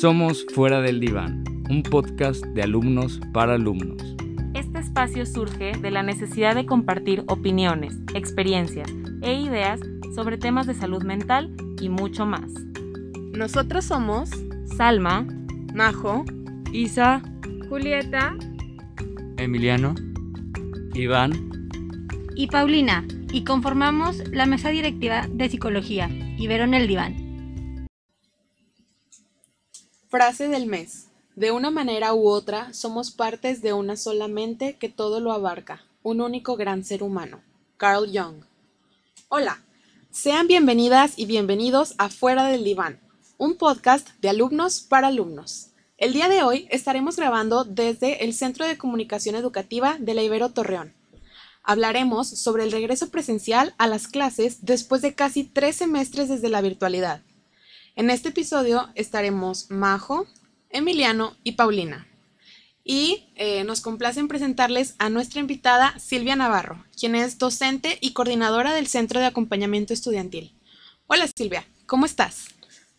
Somos Fuera del Diván, un podcast de alumnos para alumnos. Este espacio surge de la necesidad de compartir opiniones, experiencias e ideas sobre temas de salud mental y mucho más. Nosotros somos Salma, Majo, Isa, Julieta, Emiliano, Iván y Paulina, y conformamos la mesa directiva de psicología, Ibero en el diván. Frase del mes. De una manera u otra, somos partes de una sola mente que todo lo abarca, un único gran ser humano. Carl Jung. Hola, sean bienvenidas y bienvenidos a Fuera del Diván, un podcast de alumnos para alumnos. El día de hoy estaremos grabando desde el Centro de Comunicación Educativa de la Ibero Torreón. Hablaremos sobre el regreso presencial a las clases después de casi tres semestres desde la virtualidad. En este episodio estaremos Majo, Emiliano y Paulina. Y eh, nos complace presentarles a nuestra invitada Silvia Navarro, quien es docente y coordinadora del Centro de Acompañamiento Estudiantil. Hola Silvia, ¿cómo estás?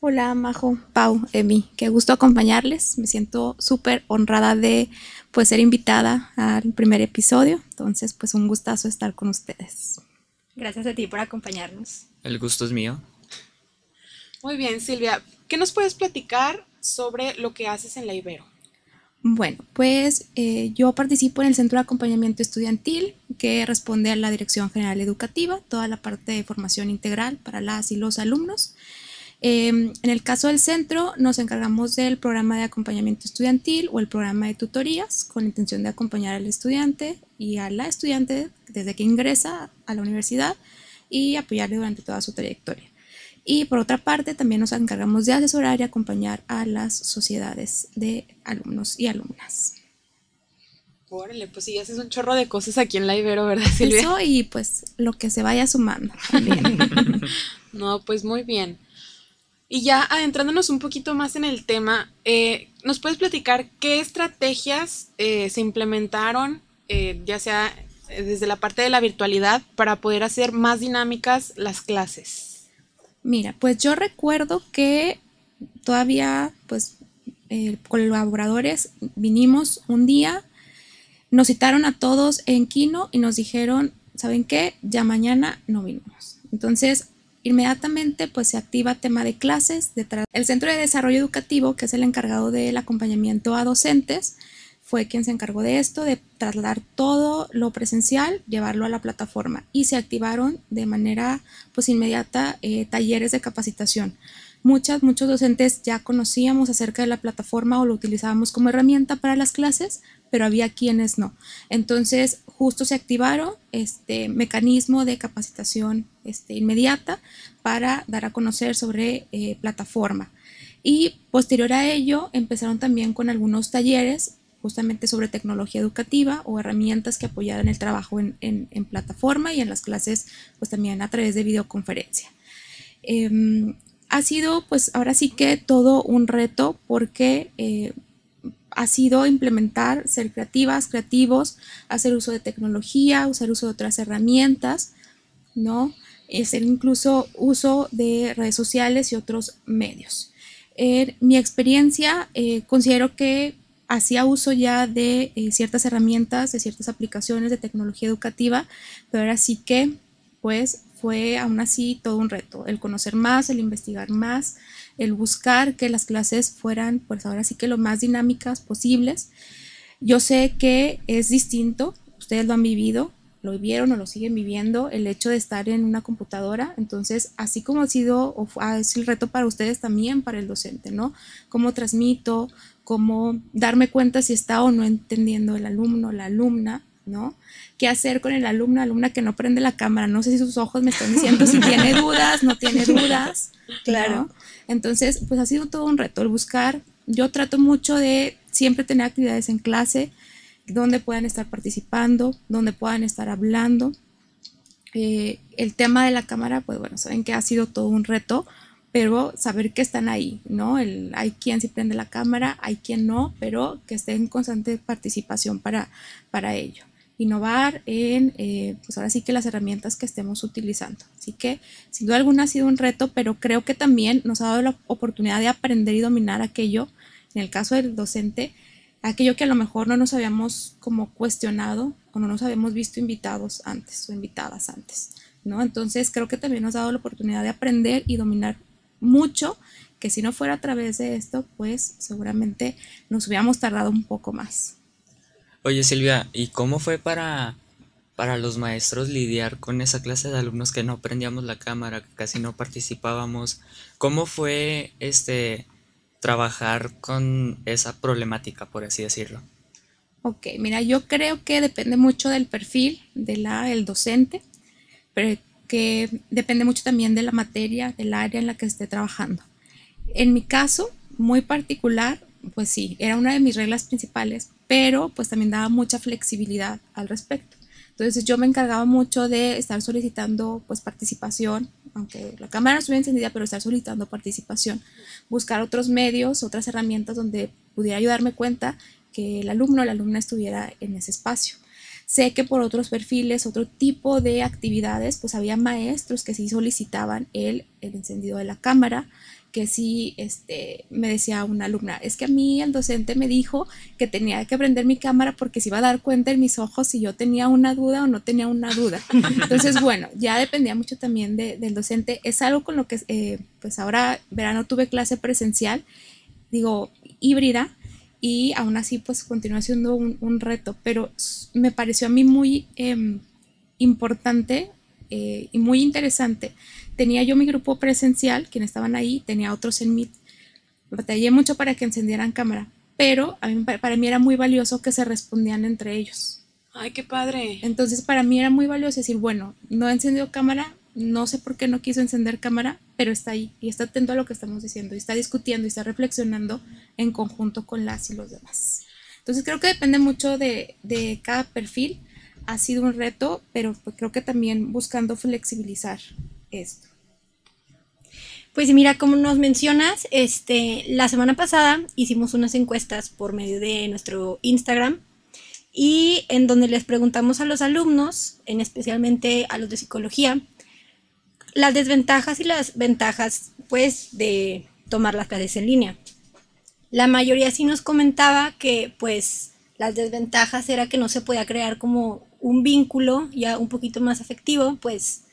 Hola Majo, Pau, Emi, qué gusto acompañarles. Me siento súper honrada de pues ser invitada al primer episodio. Entonces, pues un gustazo estar con ustedes. Gracias a ti por acompañarnos. El gusto es mío. Muy bien, Silvia, ¿qué nos puedes platicar sobre lo que haces en la Ibero? Bueno, pues eh, yo participo en el Centro de Acompañamiento Estudiantil que responde a la Dirección General Educativa, toda la parte de formación integral para las y los alumnos. Em, en el caso del centro, nos encargamos del programa de acompañamiento estudiantil o el programa de tutorías con intención de acompañar al estudiante y a la estudiante desde que ingresa a la universidad y apoyarle durante toda su trayectoria. Y por otra parte, también nos encargamos de asesorar y acompañar a las sociedades de alumnos y alumnas. Órale, pues sí, haces un chorro de cosas aquí en la Ibero, ¿verdad, Silvia? Eso y pues lo que se vaya sumando no, pues muy bien. Y ya adentrándonos un poquito más en el tema, eh, ¿nos puedes platicar qué estrategias eh, se implementaron, eh, ya sea desde la parte de la virtualidad, para poder hacer más dinámicas las clases? Mira, pues yo recuerdo que todavía, pues, colaboradores vinimos un día, nos citaron a todos en Kino y nos dijeron, ¿saben qué? Ya mañana no vinimos. Entonces, Inmediatamente pues se activa tema de clases. Detrás. El Centro de Desarrollo Educativo, que es el encargado del acompañamiento a docentes, fue quien se encargó de esto, de trasladar todo lo presencial, llevarlo a la plataforma y se activaron de manera pues inmediata eh, talleres de capacitación. Muchas, muchos docentes ya conocíamos acerca de la plataforma o lo utilizábamos como herramienta para las clases, pero había quienes no. Entonces, justo se activaron este mecanismo de capacitación este, inmediata para dar a conocer sobre eh, plataforma. Y posterior a ello, empezaron también con algunos talleres justamente sobre tecnología educativa o herramientas que apoyaran el trabajo en, en, plataforma y en las clases, pues también a través de videoconferencia. Em, ha sido, pues ahora sí que todo un reto porque eh, ha sido implementar, ser creativas, creativos, hacer uso de tecnología, usar uso de otras herramientas, ¿no? Hacer incluso uso de redes sociales y otros medios. En mi experiencia, eh, considero que hacía uso ya de eh, ciertas herramientas, de ciertas aplicaciones de tecnología educativa, pero ahora sí que, pues, fue aún así todo un reto, el conocer más, el investigar más, el buscar que las clases fueran, pues ahora sí que lo más dinámicas posibles. Yo sé que es distinto, ustedes lo han vivido, lo vivieron o lo siguen viviendo, el hecho de estar en una computadora. Entonces, así como ha sido, o es el reto para ustedes también, para el docente, ¿no? Cómo transmito, cómo darme cuenta si está o no entendiendo el alumno, la alumna, ¿no? ¿Qué hacer con el alumno, alumna que no prende la cámara? No sé si sus ojos me están diciendo si tiene dudas, no tiene dudas. Claro. Entonces, pues ha sido todo un reto el buscar. Yo trato mucho de siempre tener actividades en clase donde puedan estar participando, donde puedan estar hablando. Eh, el tema de la cámara, pues bueno, saben que ha sido todo un reto, pero saber que están ahí, ¿no? El, hay quien sí prende la cámara, hay quien no, pero que esté en constante participación para, para ello. innovar en, eh, pues ahora sí que las herramientas que estemos utilizando. Así que sin duda alguna ha sido un reto, pero creo que también nos ha dado la oportunidad de aprender y dominar aquello, en el caso del docente, aquello que a lo mejor no nos habíamos como cuestionado o no nos habíamos visto invitados antes o invitadas antes, ¿no? Entonces creo que también nos ha dado la oportunidad de aprender y dominar mucho, que si no fuera a través de esto, pues seguramente nos hubiéramos tardado un poco más. Oye Silvia, ¿y cómo fue para, para los maestros lidiar con esa clase de alumnos que no prendíamos la cámara, que casi no participábamos? ¿Cómo fue este trabajar con esa problemática, por así decirlo? Ok, mira, yo creo que depende mucho del perfil del el docente, pero que depende mucho también de la materia, del área en la que esté trabajando. En mi caso, muy particular, pues sí, era una de mis reglas principales, pero pues también daba mucha flexibilidad al respecto. Entonces yo me encargaba mucho de estar solicitando pues participación, aunque la cámara no estuviera encendida, pero estar solicitando participación, buscar otros medios, otras herramientas donde pudiera ayudarme cuenta que el alumno o la alumna estuviera en ese espacio. Sé que por otros perfiles, otro tipo de actividades, pues había maestros que sí solicitaban el, el encendido de la cámara, que sí este, me decía una alumna, es que a mí el docente me dijo que tenía que prender mi cámara porque se iba a dar cuenta en mis ojos si yo tenía una duda o no tenía una duda. Entonces, bueno, ya dependía mucho también del docente. Es algo con lo que, eh, pues ahora verano tuve clase presencial, digo, híbrida, y aún así pues continúa siendo un, reto, pero me pareció a mí muy em, importante eh, y muy interesante tenía yo mi grupo presencial, quienes estaban ahí, tenía otros en Meet. Batallé mucho para que encendieran cámara, pero a mí, para mí era muy valioso que se respondían entre ellos. Ay, qué padre. Entonces para mí era muy valioso decir, bueno, no encendió cámara, no sé por qué no quiso encender cámara, pero está ahí y está atento a lo que estamos diciendo y está discutiendo y está reflexionando en conjunto con las y los demás. Entonces creo que depende mucho de, de cada perfil. Ha sido un reto, pero pues creo que también buscando flexibilizar esto. Pues mira, como nos mencionas, este, la semana pasada hicimos unas encuestas por medio de nuestro Instagram y en donde les preguntamos a los alumnos, en especialmente a los de psicología, las desventajas y las ventajas pues de tomar las clases en línea. La mayoría sí nos comentaba que pues las desventajas era que no se podía crear como un vínculo ya un poquito más afectivo, pues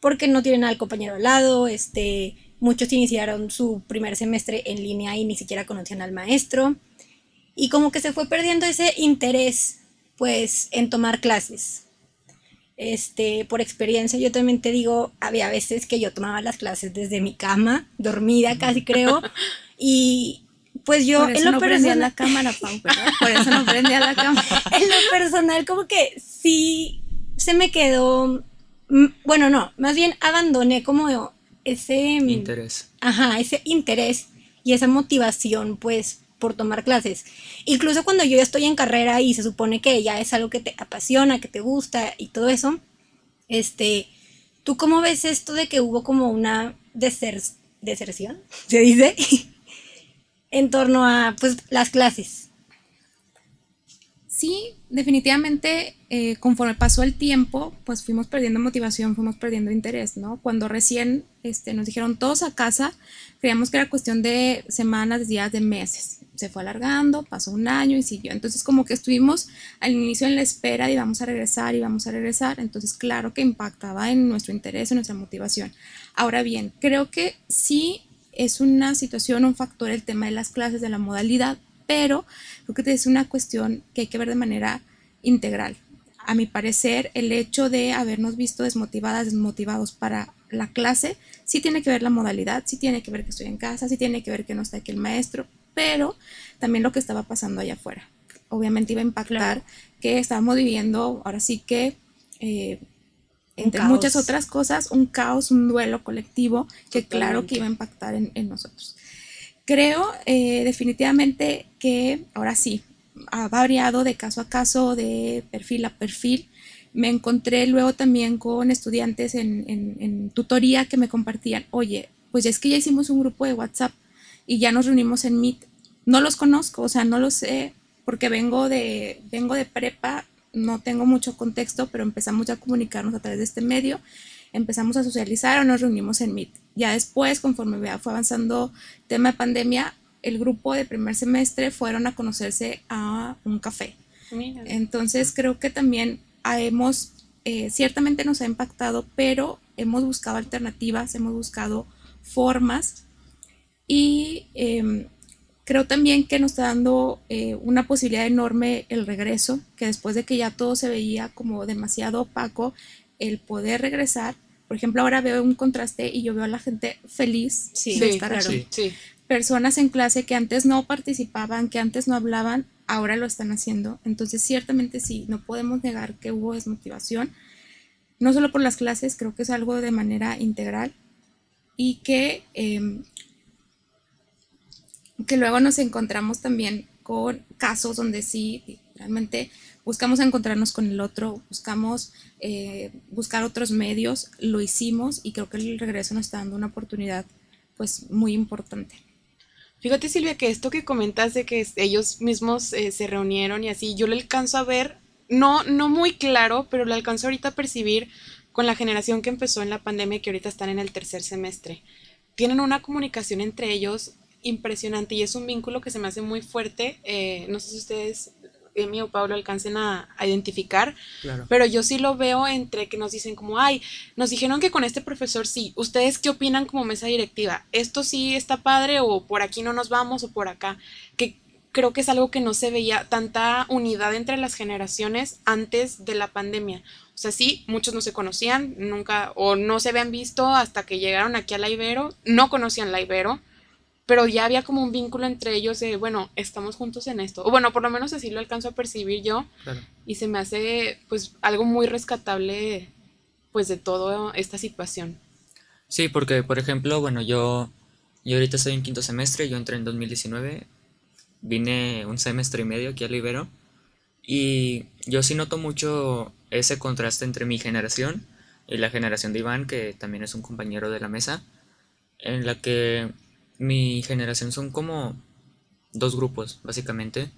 porque no tienen al compañero al lado, este, muchos iniciaron su primer semestre en línea y ni siquiera conocían al maestro. Y como que se fue perdiendo ese interés, pues, en tomar clases. Este, por experiencia, yo también te digo, había veces que yo tomaba las clases desde mi cama, dormida casi creo, y pues yo en lo no personal la cámara, Pau, Por eso no prendía la cámara. en lo personal como que sí se me quedó Mm, bueno, no, más bien abandoné como ese mm, interés. Ajá, ese interés y esa motivación, pues, por tomar clases. Incluso cuando yo ya estoy en carrera y se supone que ya es algo que te apasiona, que te gusta y todo eso, este, ¿tú cómo ves esto de que hubo como una deserción, se dice, en torno a, pues, las clases? Sí, definitivamente eh, conforme pasó el tiempo, pues fuimos perdiendo motivación, fuimos perdiendo interés, ¿no? Cuando recién este, nos dijeron todos a casa, creíamos que era cuestión de semanas, días, de meses. Se fue alargando, pasó un año y siguió. Entonces como que estuvimos al inicio en la espera y vamos a regresar y vamos a regresar. Entonces claro que impactaba en nuestro interés, en nuestra motivación. Ahora bien, creo que sí es una situación, un factor el tema de las clases, de la modalidad, pero creo que es una cuestión que hay que ver de manera integral. A mi parecer, el hecho de habernos visto desmotivadas, desmotivados para la clase, sí tiene que ver la modalidad, sí tiene que ver que estoy en casa, sí tiene que ver que no está aquí el maestro, pero también lo que estaba pasando allá afuera. Obviamente iba a impactar que estábamos viviendo, ahora sí que, eh, entre muchas otras cosas, un caos, un duelo colectivo que claro que iba a impactar en nosotros. Creo eh, definitivamente que ahora sí, ha variado de caso a caso, de perfil a perfil. Me encontré luego también con estudiantes en, tutoría que me compartían, oye, pues es que ya hicimos un grupo de WhatsApp y ya nos reunimos en Meet. No los conozco, o sea, no los sé, porque vengo de, vengo de prepa, no tengo mucho contexto, pero empezamos ya a comunicarnos a través de este medio, empezamos a socializar o nos reunimos en Meet. Ya después, conforme fue avanzando tema de pandemia, el grupo de primer semestre fueron a conocerse a un café. Entonces creo que también hemos, eh, ciertamente nos ha impactado, pero hemos buscado alternativas, hemos buscado formas y em, creo también que nos está dando eh, una posibilidad enorme el regreso, que después de que ya todo se veía como demasiado opaco, el poder regresar. Por ejemplo, ahora veo un contraste y yo veo a la gente feliz de estar aquí. Personas en clase que antes no participaban, que antes no hablaban, ahora lo están haciendo. Entonces, ciertamente sí, no podemos negar que hubo desmotivación, no solo por las clases, creo que es algo de manera integral y que, em, que luego nos encontramos también con casos donde sí, realmente buscamos encontrarnos con el otro, buscamos eh, buscar otros medios, lo hicimos y creo que el regreso nos está dando una oportunidad pues muy importante. Fíjate Silvia que esto que comentas de que ellos mismos eh, se reunieron y así, yo lo alcanzo a ver, no, no muy claro, pero lo alcanzo ahorita a percibir con la generación que empezó en la pandemia y que ahorita están en el tercer semestre. Tienen una comunicación entre ellos impresionante y es un vínculo que se me hace muy fuerte. Eh, no sé si ustedes Emi o Pablo alcancen a, identificar, pero yo sí lo veo entre que nos dicen como, ay, nos dijeron que con este profesor sí, ¿ustedes qué opinan como mesa directiva? ¿Esto sí está padre o por aquí no nos vamos o por acá? Que creo que es algo que no se veía tanta unidad entre las generaciones antes de la pandemia. O sea, sí, muchos no se conocían, nunca, o no se habían visto hasta que llegaron aquí a la Ibero, no conocían la Ibero, pero ya había como un vínculo entre ellos de, bueno, estamos juntos en esto. O bueno, por lo menos así lo alcanzo a percibir yo. Y se me hace pues algo muy rescatable pues de toda esta situación. Sí, porque por ejemplo, bueno, yo, yo ahorita estoy en quinto semestre, yo entré en 2019, vine un semestre y medio aquí a Libero y yo sí noto mucho ese contraste entre mi generación y la generación de Iván, que también es un compañero de la mesa, en la que mi generación son como dos grupos, básicamente.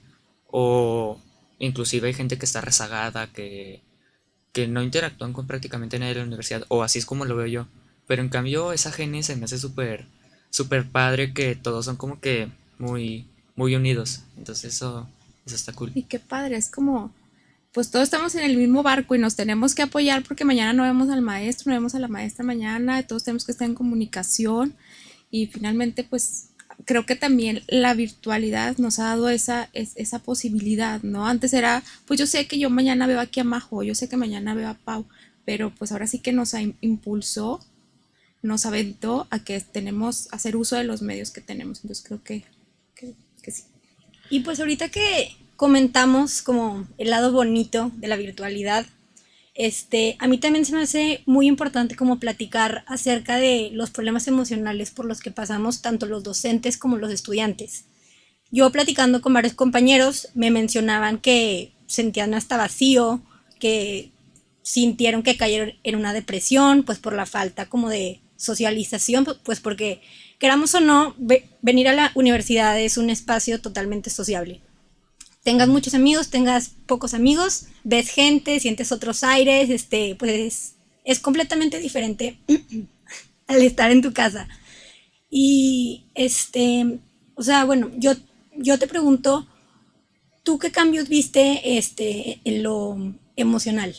O inclusive hay gente que está rezagada, que, que no interactúan con prácticamente nadie de la universidad, o así es como lo veo yo. Pero en cambio esa gene se me hace súper, súper padre que todos son como que muy, muy unidos. Entonces eso, eso está cool. Y qué padre, es como, pues todos estamos en el mismo barco y nos tenemos que apoyar porque mañana no vemos al maestro, no vemos a la maestra mañana, todos tenemos que estar en comunicación y finalmente pues creo que también la virtualidad nos ha dado esa, esa posibilidad, ¿no? Antes era, pues yo sé que yo mañana veo aquí a Majo, yo sé que mañana veo a Pau, pero pues ahora sí que nos impulsó, nos aventó a que tenemos, hacer uso de los medios que tenemos, entonces creo que, que sí. Y pues ahorita que comentamos como el lado bonito de la virtualidad, este, a mí también se me hace muy importante como platicar acerca de los problemas emocionales por los que pasamos tanto los docentes como los estudiantes. Yo platicando con varios compañeros me mencionaban que sentían hasta vacío, que sintieron que cayeron en una depresión, pues por la falta como de socialización, pues porque queramos o no, venir a la universidad es un espacio totalmente sociable tengas muchos amigos, tengas pocos amigos, ves gente, sientes otros aires, este, pues es completamente diferente al estar en tu casa. Y este, o sea, bueno, yo, yo te pregunto, ¿tú qué cambios viste este, en lo emocional?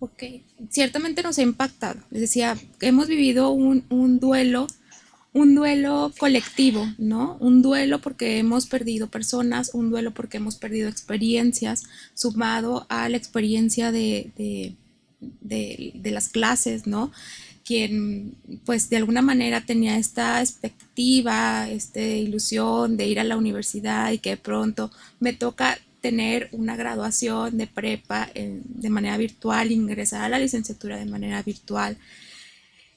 Ok, ciertamente nos ha impactado. Les decía, hemos vivido un, un duelo un duelo colectivo, ¿no? Un duelo porque hemos perdido personas, un duelo porque hemos perdido experiencias, sumado a la experiencia de, de, las clases, ¿no? Quien, pues, de alguna manera tenía esta expectativa, esta ilusión de ir a la universidad y que de pronto me toca tener una graduación de prepa de manera virtual, ingresar a la licenciatura de manera virtual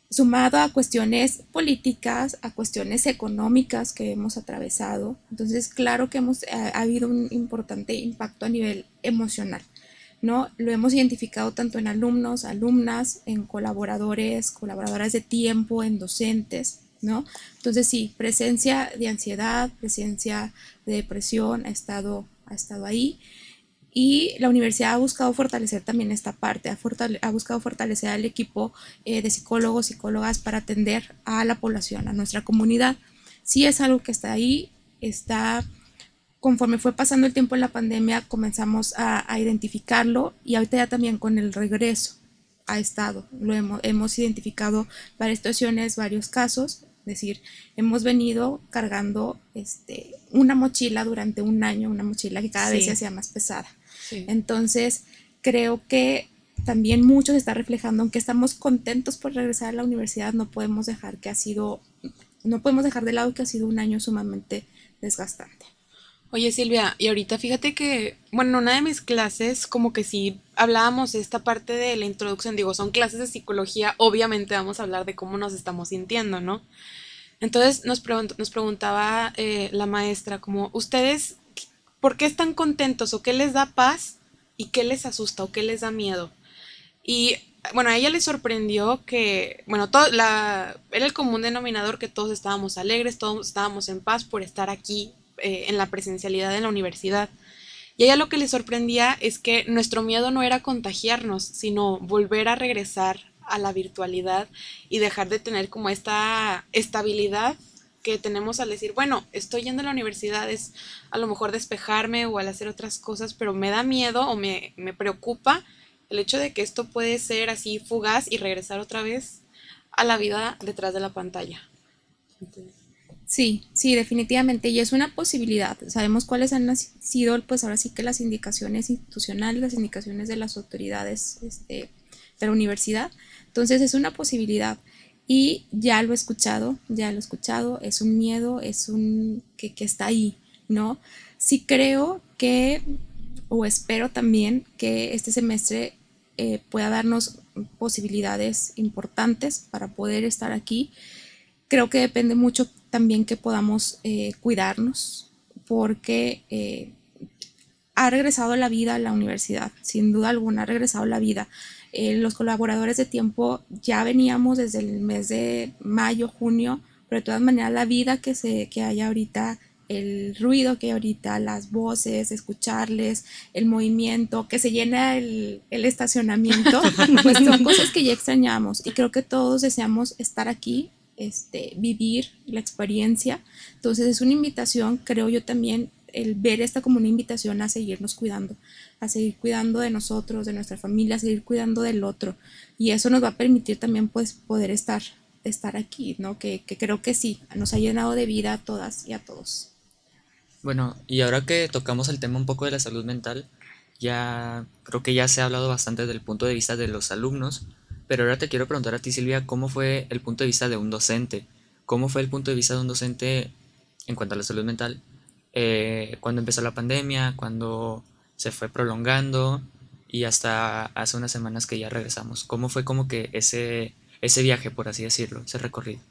sumado a cuestiones políticas, a cuestiones económicas que hemos atravesado. Entonces, claro que hemos, ha, habido un importante impacto a nivel emocional. ¿no? Lo hemos identificado tanto en alumnos, alumnas, en colaboradores, colaboradoras de tiempo, en docentes, ¿no? Entonces sí, presencia de ansiedad, presencia de depresión ha estado, ha estado ahí y la universidad ha buscado fortalecer también esta parte, ha, ha buscado fortalecer al equipo eh, de psicólogos, psicólogas para atender a la población, a nuestra comunidad. Sí es algo que está ahí, está conforme fue pasando el tiempo en la pandemia, comenzamos a, identificarlo y ahorita ya también con el regreso ha estado, lo hemos, hemos identificado varias situaciones, varios casos, es decir, hemos venido cargando este, una mochila durante un año, una mochila que cada vez se hacía más pesada. Entonces, creo que también mucho se está reflejando, aunque estamos contentos por regresar a la universidad, no podemos dejar que ha sido, no podemos dejar de lado que ha sido un año sumamente desgastante. Oye Silvia, y ahorita fíjate que, bueno, en una de mis clases como que sí hablábamos de esta parte de la introducción, digo, son clases de psicología, obviamente vamos a hablar de cómo nos estamos sintiendo, ¿no? Entonces nos, nos preguntaba eh, la maestra como, ¿ustedes ¿Por qué están contentos o qué les da paz y qué les asusta o qué les da miedo? Y bueno, a ella le sorprendió que, bueno, todo, la, era el común denominador que todos estábamos alegres, todos estábamos en paz por estar aquí eh, en la presencialidad en la universidad. Y a ella lo que le sorprendía es que nuestro miedo no era contagiarnos, sino volver a regresar a la virtualidad y dejar de tener como esta estabilidad que tenemos al decir, bueno, estoy yendo a la universidad, es a lo mejor despejarme o al hacer otras cosas, pero me da miedo o me, me preocupa el hecho de que esto puede ser así fugaz y regresar otra vez a la vida detrás de la pantalla. Sí, sí, definitivamente. Y es una posibilidad. Sabemos cuáles han sido, pues ahora sí que las indicaciones institucionales, las indicaciones de las autoridades este, de la universidad. Entonces es una posibilidad y ya lo he escuchado, ya lo he escuchado, es un miedo, es un que, está ahí, ¿no? Sí creo que, o espero también que este semestre eh, pueda darnos posibilidades importantes para poder estar aquí. Creo que depende mucho también que podamos eh, cuidarnos, porque eh, ha regresado la vida a la universidad, sin duda alguna, ha regresado la vida. Eh, los colaboradores de tiempo ya veníamos desde el mes de mayo, junio, pero de todas maneras la vida que, se, que hay ahorita, el ruido que hay ahorita, las voces, escucharles, el movimiento, que se llena el, el estacionamiento, pues son cosas que ya extrañamos y creo que todos deseamos estar aquí, este, vivir la experiencia. Entonces es una invitación, creo yo también, el ver esta como una invitación a seguirnos cuidando, a seguir cuidando de nosotros, de nuestra familia, a seguir cuidando del otro. Y eso nos va a permitir también pues poder estar, estar aquí, ¿no? Que, que creo que sí, nos ha llenado de vida a todas y a todos. Bueno, y ahora que tocamos el tema un poco de la salud mental, ya creo que ya se ha hablado bastante del punto de vista de los alumnos, pero ahora te quiero preguntar a ti Silvia, ¿cómo fue el punto de vista de un docente? ¿Cómo fue el punto de vista de un docente en cuanto a la salud mental eh, cuando empezó la pandemia, cuando se fue prolongando y hasta hace unas semanas que ya regresamos. ¿Cómo fue como que ese, ese viaje, por así decirlo, ese recorrido?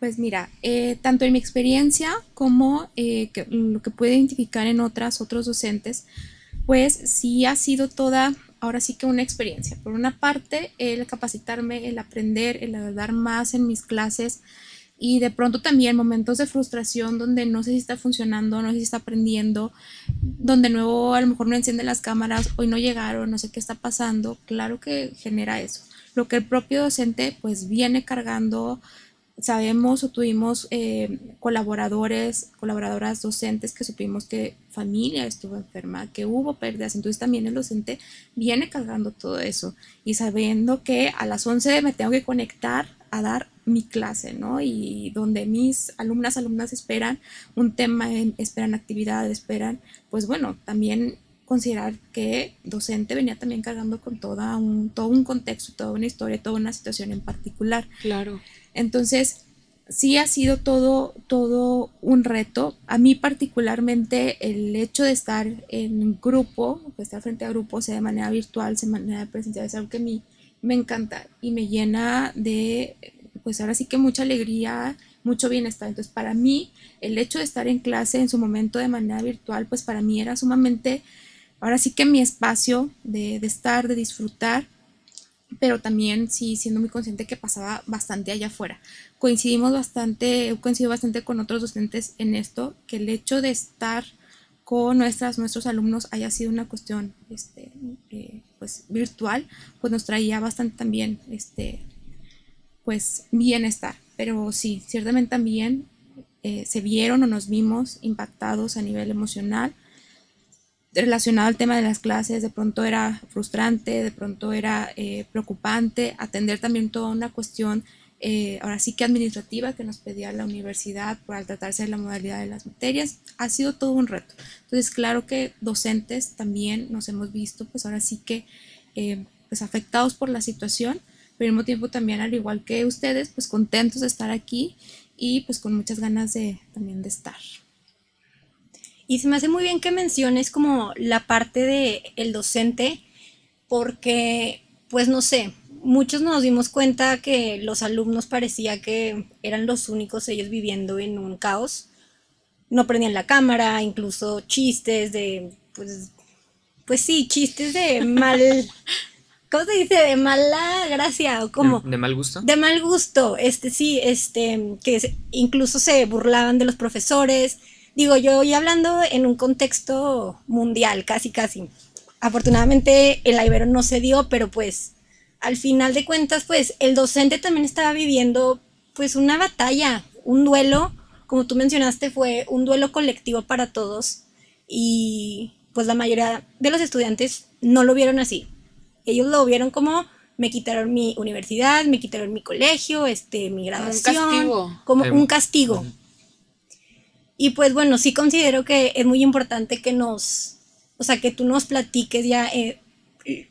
Pues mira, eh, tanto en mi experiencia como eh, lo que puedo identificar en otras, otros docentes, pues sí ha sido toda, ahora sí que una experiencia. Por una parte, el capacitarme, el aprender, el dar más en mis clases, y de pronto también momentos de frustración donde no sé si está funcionando, no sé si está aprendiendo, donde nuevo a lo mejor no enciende las cámaras, hoy no llegaron, no sé qué está pasando, claro que genera eso. Lo que el propio docente pues viene cargando, sabemos o tuvimos eh, colaboradores, colaboradoras docentes que supimos que familia estuvo enferma, que hubo pérdidas, entonces también el docente viene cargando todo eso y sabiendo que a las 11 me tengo que conectar a dar mi clase, ¿no? Y donde mis alumnas, alumnas esperan un tema, esperan actividad, esperan, pues bueno, también considerar que docente venía también cargando con toda un, todo un contexto, toda una historia, toda una situación en particular. Claro. Entonces, sí ha sido todo, todo un reto. A mí particularmente el hecho de estar en grupo, de estar frente a grupo, sea de manera virtual, sea de manera presencial, es algo que a mí me encanta y me llena de pues ahora sí que mucha alegría, mucho bienestar. Entonces, para mí, el hecho de estar en clase en su momento de manera virtual, pues para mí era sumamente, ahora sí que mi espacio de, estar, de disfrutar, pero también sí siendo muy consciente que pasaba bastante allá afuera. Coincidimos bastante, he coincidido bastante con otros docentes en esto, que el hecho de estar con nuestras, nuestros alumnos haya sido una cuestión este, eh, pues, virtual, pues nos traía bastante también este, pues, bienestar. Pero sí, ciertamente también eh, se vieron o nos vimos impactados a nivel emocional relacionado al tema de las clases, de pronto era frustrante, de pronto era eh, preocupante, atender también toda una cuestión, eh, ahora sí que administrativa, que nos pedía la universidad por tratarse de la modalidad de las materias, ha sido todo un reto. Entonces, claro que docentes también nos hemos visto, pues ahora sí que, pues afectados por la situación, pero al mismo tiempo también, al igual que ustedes, pues contentos de estar aquí y pues con muchas ganas de también de estar. Y se me hace muy bien que menciones como la parte de el docente, porque, pues no sé, muchos nos dimos cuenta que los alumnos parecía que eran los únicos ellos viviendo en un caos. No prendían la cámara, incluso chistes de, pues, pues sí, chistes de mal, ¿cómo se dice? De mala gracia o como... ¿De, de mal gusto? De mal gusto, este sí, este, que se- incluso se burlaban de los profesores. Digo, yo y hablando en un contexto mundial, casi, casi. Afortunadamente el Ibero no se dio, pero pues al final de cuentas, pues el docente también estaba viviendo pues una batalla, un duelo, como tú mencionaste, fue un duelo colectivo para todos y pues la mayoría de los estudiantes no lo vieron así. Ellos lo vieron como me quitaron mi universidad, me quitaron mi colegio, este, mi un graduación, castigo. como Eh, un castigo. Y pues bueno, sí considero que es muy importante que nos, o sea, que tú nos platiques ya eh,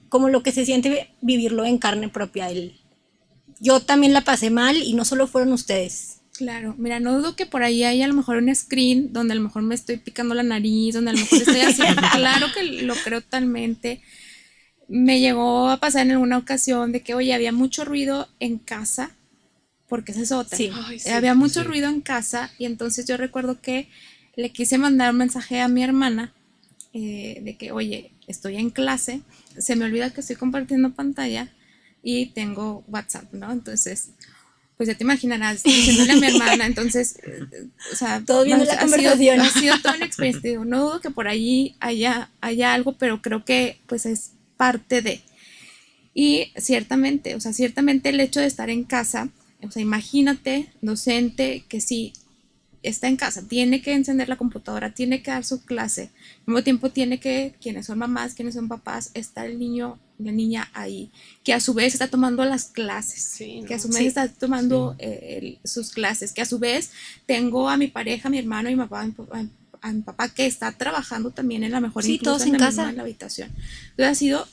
como lo que se siente vivirlo en carne propia. El, yo también la pasé mal y no solo fueron ustedes. Claro, mira, no dudo que por ahí hay a lo mejor un screen donde a lo mejor me estoy picando la nariz, donde a lo mejor estoy haciendo, claro que lo creo totalmente. Me llegó a pasar en alguna ocasión de que, oye, había mucho ruido en casa, porque esa es otra. Sí. Ay, sí. había mucho Sí. ruido en casa y entonces yo recuerdo que le quise mandar un mensaje a mi hermana eh, de que, oye, estoy en clase, se me olvida que estoy compartiendo pantalla y tengo WhatsApp, ¿no? Entonces, pues ya te imaginarás, diciéndole a mi hermana, entonces, eh, o sea, Todos viendo la ha sido- conversación. ha sido toda una experiencia, te digo, no dudo que por allí haya, haya algo, pero creo que pues es parte de. Y ciertamente, o sea, ciertamente el hecho de estar en casa, o sea, imagínate, docente, que sí está en casa, tiene que encender la computadora, tiene que dar su clase, al mismo tiempo tiene que, quienes son mamás, quienes son papás, está el niño, la niña ahí, que a su vez está tomando las clases, Sí, que a su vez Sí. está tomando eh, el- sus clases, que a su vez tengo a mi pareja, a mi hermano, a mi papá, a mi papá, a mi papá que está trabajando también en la mejor Sí, incluso todos en la casa. en la habitación. Entonces ha sido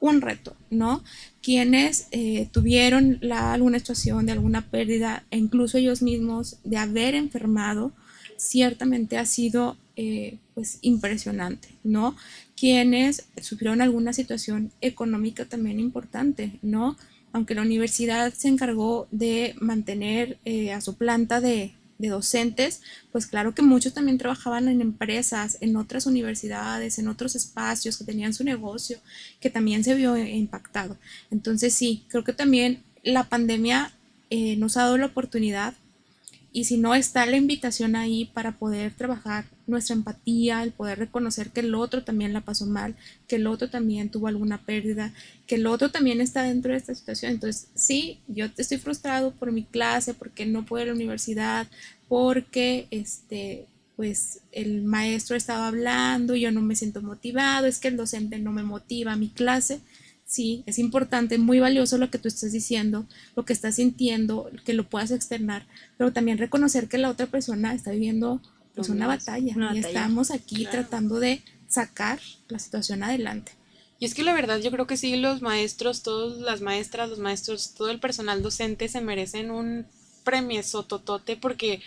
un reto, ¿no? Quienes eh, tuvieron la, alguna situación de alguna pérdida, e incluso ellos mismos de haber enfermado, ciertamente ha sido eh, pues impresionante, ¿no? Quienes sufrieron alguna situación económica también importante, ¿no? Aunque la universidad se encargó de mantener eh, a su planta de, de docentes, pues claro que muchos también trabajaban en empresas, en otras universidades, en otros espacios que tenían su negocio, que también se vio impactado. Entonces sí, creo que también la pandemia eh, nos ha dado la oportunidad y si no está la invitación ahí para poder trabajar nuestra empatía, el poder reconocer que el otro también la pasó mal, que el otro también tuvo alguna pérdida, que el otro también está dentro de esta situación. Entonces, sí, yo estoy frustrado por mi clase, porque no puedo ir a la universidad, porque este pues el maestro estaba hablando, yo no me siento motivado, es que el docente no me motiva mi clase. Sí, es importante, muy valioso lo que tú estás diciendo, lo que estás sintiendo, que lo puedas externar, pero también reconocer que la otra persona está viviendo pues una batalla una y batalla. estamos aquí Claro. tratando de sacar la situación adelante. Y es que la verdad yo creo que sí, los maestros, todas las maestras, los maestros, todo el personal docente se merecen un premio sototote porque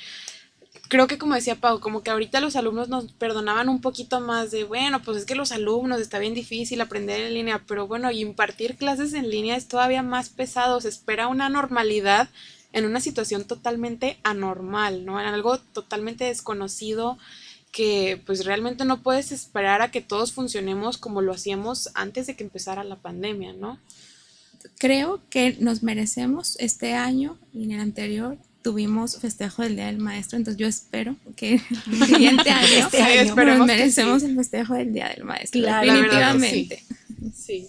creo que como decía Pau, como que ahorita los alumnos nos perdonaban un poquito más de, bueno, pues es que los alumnos está bien difícil aprender en línea, pero bueno, impartir clases en línea es todavía más pesado, se espera una normalidad en una situación totalmente anormal, ¿no? En algo totalmente desconocido que pues realmente no puedes esperar a que todos funcionemos como lo hacíamos antes de que empezara la pandemia, ¿no? Creo que nos merecemos este año y en el anterior tuvimos festejo del Día del Maestro, entonces yo espero que el siguiente año, Este año nos merecemos sí. el festejo del Día del Maestro. Claro, verdad definitivamente. Sí.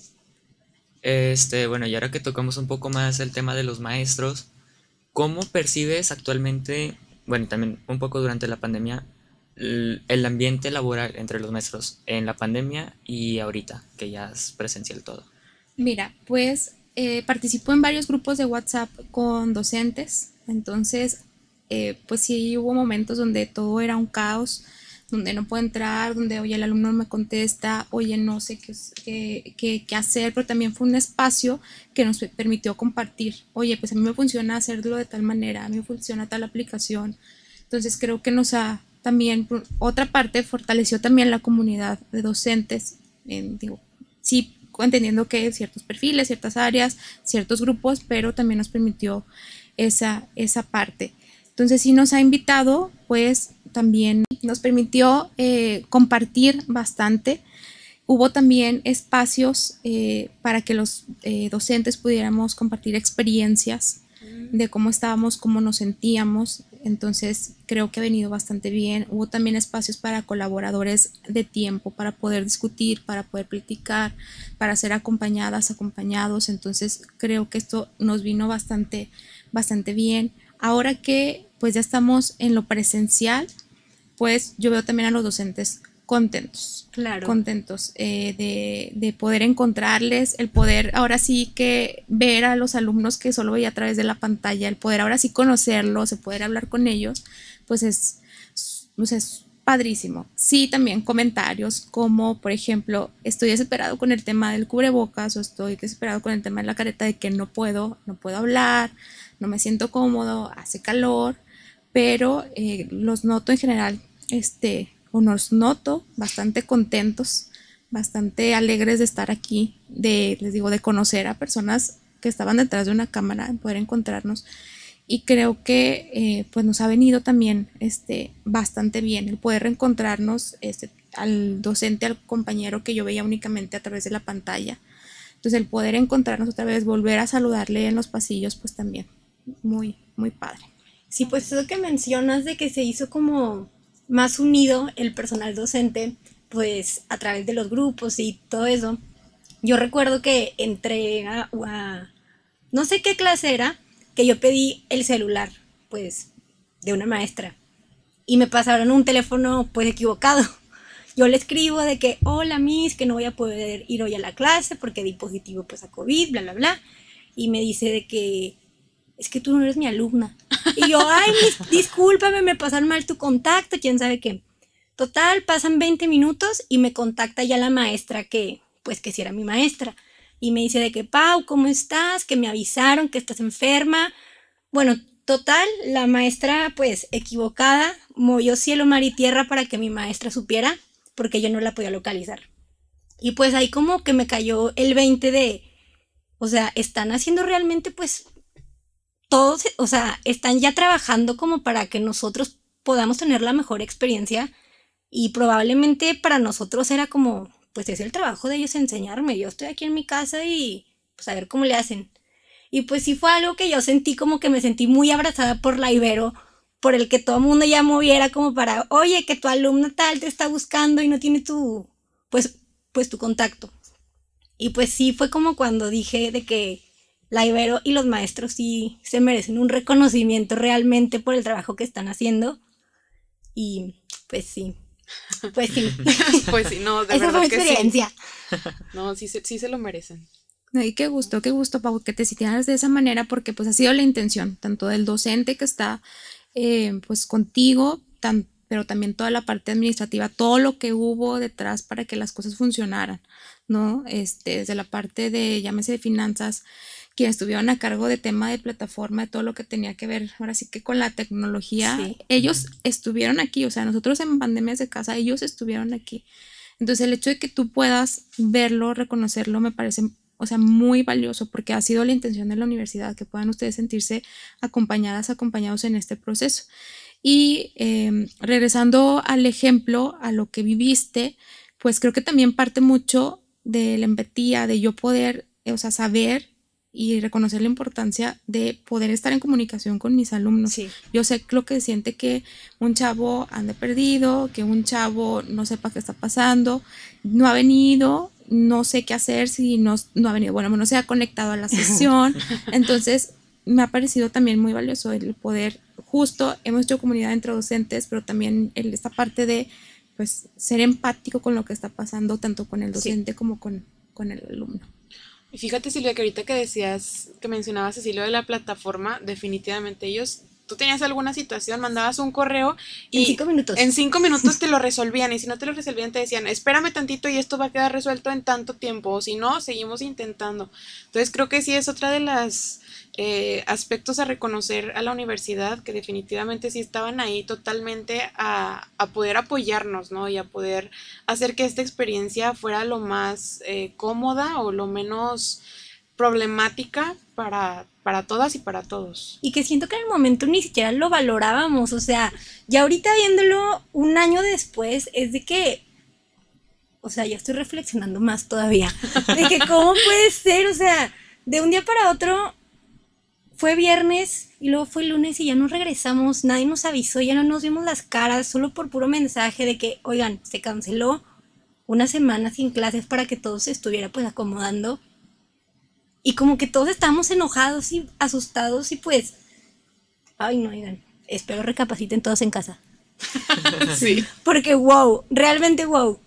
Este, bueno, y ahora que tocamos un poco más el tema de los maestros, ¿cómo percibes actualmente, bueno, y también un poco durante la pandemia, el ambiente laboral entre los maestros en la pandemia y ahorita, que ya es presencial todo? Mira, pues eh, participo en varios grupos de WhatsApp con docentes, entonces eh, pues sí hubo momentos donde todo era un caos, donde no puedo entrar, donde oye el alumno no me contesta, oye no sé qué, hacer, pero también fue un espacio que nos permitió compartir, oye pues a mí me funciona hacerlo de tal manera, a mí me funciona tal aplicación, entonces creo que nos ha también, otra parte, fortaleció también la comunidad de docentes, en, digo, sí entendiendo que ciertos perfiles, ciertas áreas, ciertos grupos, pero también nos permitió esa, esa parte. Entonces sí nos ha invitado, pues también nos permitió eh, compartir bastante. Hubo también espacios eh, para que los eh, docentes pudiéramos compartir experiencias de cómo estábamos, cómo nos sentíamos. Entonces creo que ha venido bastante bien. Hubo también espacios para colaboradores de tiempo, para poder discutir, para poder platicar, para ser acompañadas, acompañados. Entonces creo que esto nos vino bastante, bastante bien. Ahora que pues ya estamos en lo presencial, pues yo veo también a los docentes contentos Contentos eh, de, de poder encontrarles, el poder ahora sí que ver a los alumnos que solo veía a través de la pantalla, el poder ahora sí conocerlos, el poder hablar con ellos, pues es, pues es padrísimo. Sí, también comentarios como, por ejemplo, estoy desesperado con el tema del cubrebocas o estoy desesperado con el tema de la careta de que no puedo, no puedo hablar, no me siento cómodo, hace calor, pero eh, los noto en general, este, nos noto bastante contentos, bastante alegres de estar aquí, de, les digo, de conocer a personas que estaban detrás de una cámara, de poder encontrarnos. Y creo que eh, pues nos ha venido también este, bastante bien el poder reencontrarnos este, al docente, al compañero que yo veía únicamente a través de la pantalla. Entonces el poder encontrarnos otra vez, volver a saludarle en los pasillos, pues también muy, muy padre. Sí, pues eso que mencionas de que se hizo como más unido el personal docente, pues a través de los grupos y todo eso. Yo recuerdo que entré a, a- no sé qué clase era, que yo pedí el celular, pues, de una maestra. Y me pasaron un teléfono, pues, equivocado. Yo le escribo de que, hola, Miss, que no voy a poder ir hoy a la clase porque di positivo, pues, a COVID, bla, bla, bla. Y me dice de que, es que tú no eres mi alumna. Y yo, ay, discúlpame, me pasaron mal tu contacto, quién sabe qué. Total, pasan 20 minutos y me contacta ya la maestra que, pues que sí era mi maestra. Y me dice de que, Pau, ¿cómo estás? Que me avisaron que estás enferma. Bueno, total, la maestra, pues equivocada, movió cielo, mar y tierra para que mi maestra supiera, porque yo no la podía localizar. Y pues ahí como que me cayó el 20 de, o sea, están haciendo realmente, pues, todos, o sea, están ya trabajando como para que nosotros podamos tener la mejor experiencia y probablemente para nosotros era como, pues es el trabajo de ellos enseñarme, yo estoy aquí en mi casa y pues a ver cómo le hacen. Y pues sí fue algo que yo sentí como que me sentí muy abrazada por la Ibero, por el que todo el mundo ya moviera como para, oye, que tu alumna tal te está buscando y no tiene tu, pues, pues tu contacto. Y pues sí fue como cuando dije de que la Ibero y los maestros sí se merecen un reconocimiento realmente por el trabajo que están haciendo. Y pues sí, pues sí, Pues sí, no, de esa fue verdad mi que sí. experiencia. No, sí, se- sí se lo merecen. Y qué gusto, qué gusto, Pau, que te sintieras de esa manera, porque pues ha sido la intención, tanto del docente que está eh, pues contigo, tan, pero también toda la parte administrativa, todo lo que hubo detrás para que las cosas funcionaran, ¿no? Este, desde la parte de, llámese de finanzas, quienes estuvieron a cargo de tema de plataforma, de todo lo que tenía que ver, ahora sí que con la tecnología, Sí. ellos estuvieron aquí, o sea, nosotros en pandemias de casa, ellos estuvieron aquí. Entonces el hecho de que tú puedas verlo, reconocerlo, me parece, o sea, muy valioso porque ha sido la intención de la universidad, que puedan ustedes sentirse acompañadas, acompañados en este proceso. Y eh, regresando al ejemplo, a lo que viviste, pues creo que también parte mucho de la empatía, de yo poder, eh, o sea, saber y reconocer la importancia de poder estar en comunicación con mis alumnos. Sí. Yo sé lo que siente que un chavo ande perdido, que un chavo no sepa qué está pasando, no ha venido, no sé qué hacer si no, no ha venido, bueno, no se ha conectado a la sesión. Entonces, me ha parecido también muy valioso el poder, justo, hemos hecho comunidad entre docentes, pero también el, esta parte de, pues, ser empático con lo que está pasando, tanto con el docente como con, con el alumno. Y fíjate, Silvia, que ahorita que decías, que mencionabas Cecilio de la plataforma, definitivamente ellos, tú tenías alguna situación, mandabas un correo y en cinco minutos. en cinco minutos te lo resolvían y si no te lo resolvían te decían, espérame tantito y esto va a quedar resuelto en tanto tiempo o si no, seguimos intentando. Entonces creo que sí es otra de las eh, aspectos a reconocer a la universidad que definitivamente sí estaban ahí totalmente a, a poder apoyarnos, ¿no? Y a poder hacer que esta experiencia fuera lo más eh, cómoda o lo menos problemática para, para todas y para todos. Y que siento que en el momento ni siquiera lo valorábamos, o sea, ya ahorita viéndolo un año después, es de que, o sea, ya estoy reflexionando más todavía, de que cómo puede ser, o sea, de un día para otro fue viernes y luego fue lunes y ya nos regresamos, nadie nos avisó, ya no nos vimos las caras, solo por puro mensaje de que, oigan, se canceló una semana sin clases para que todo se estuviera pues acomodando. Y como que todos estábamos enojados y asustados y pues, ay no, oigan, espero recapaciten todos en casa. Sí. Porque wow, realmente wow.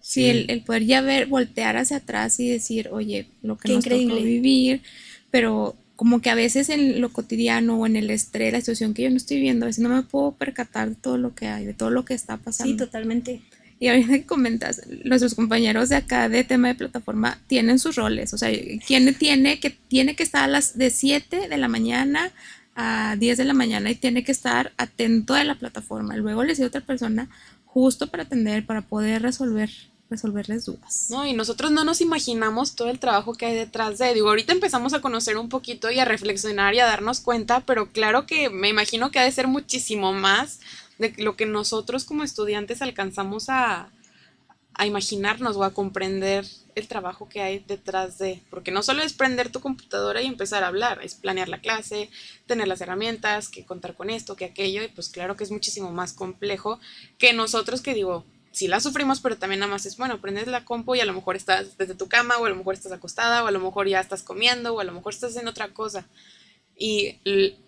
Sí, el, el poder ya ver, voltear hacia atrás y decir, oye, lo que Qué nos increíble. tocó vivir, pero como que a veces en lo cotidiano o en el estrés, la situación que yo no estoy viendo, a veces no me puedo percatar de todo lo que hay, de todo lo que está Sí, pasando. totalmente. y ahorita que comentas, nuestros compañeros de acá de tema de plataforma tienen sus roles, o sea, ¿quién tiene que, tiene que estar a las de 7 de la mañana a 10 de la mañana y tiene que estar atento de la plataforma? Luego le sigue otra persona justo para atender, para poder resolver, resolverles dudas. No, y nosotros no nos imaginamos todo el trabajo que hay detrás de. Digo, ahorita empezamos a conocer un poquito y a reflexionar y a darnos cuenta, pero claro que me imagino que ha de ser muchísimo más de lo que nosotros como estudiantes alcanzamos a, a imaginarnos o a comprender el trabajo que hay detrás de. Porque no solo es prender tu computadora y empezar a hablar, es planear la clase, tener las herramientas, que contar con esto, que aquello, y pues claro que es muchísimo más complejo que nosotros que digo, sí la sufrimos, pero también nada más es, bueno, prendes la compu y a lo mejor estás desde tu cama, o a lo mejor estás acostada, o a lo mejor ya estás comiendo, o a lo mejor estás haciendo otra cosa. Y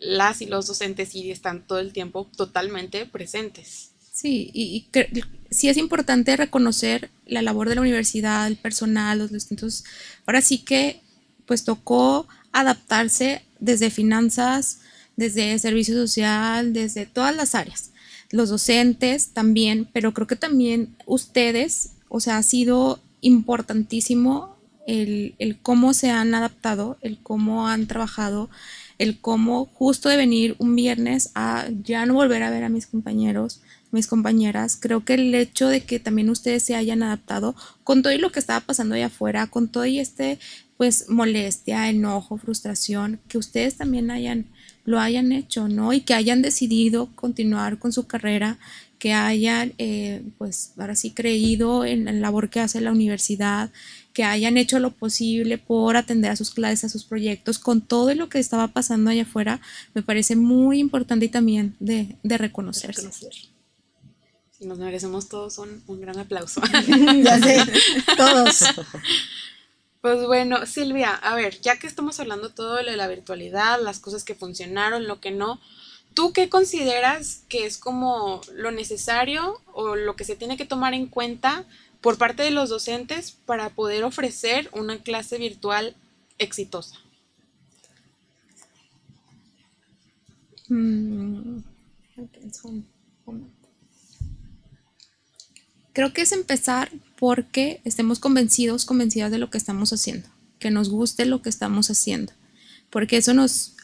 las y los docentes sí están todo el tiempo totalmente presentes. Sí, y, y sí es importante reconocer la labor de la universidad, el personal, los distintos. Ahora sí que, pues tocó adaptarse desde finanzas, desde servicio social, desde todas las áreas. Los docentes también, pero creo que también ustedes, o sea, ha sido importantísimo el, el cómo se han adaptado, el cómo han trabajado, el cómo justo de venir un viernes a ya no volver a ver a mis compañeros, mis compañeras, creo que el hecho de que también ustedes se hayan adaptado con todo y lo que estaba pasando allá afuera, con todo y este pues molestia, enojo, frustración, que ustedes también hayan lo hayan hecho, ¿no? Y que hayan decidido continuar con su carrera, que hayan, eh, pues, ahora sí creído en la labor que hace la universidad, que hayan hecho lo posible por atender a sus clases, a sus proyectos, con todo lo que estaba pasando allá afuera, me parece muy importante y también de, de reconocerse. Y nos merecemos todos un, un gran aplauso. ya sé, todos. Pues bueno, Silvia, a ver, ya que estamos hablando todo de la virtualidad, las cosas que funcionaron, lo que no, ¿tú qué consideras que es como lo necesario o lo que se tiene que tomar en cuenta por parte de los docentes para poder ofrecer una clase virtual exitosa? Mm. Creo que es empezar porque estemos convencidos, convencidas de lo que estamos haciendo, que nos guste lo que estamos haciendo, porque eso nos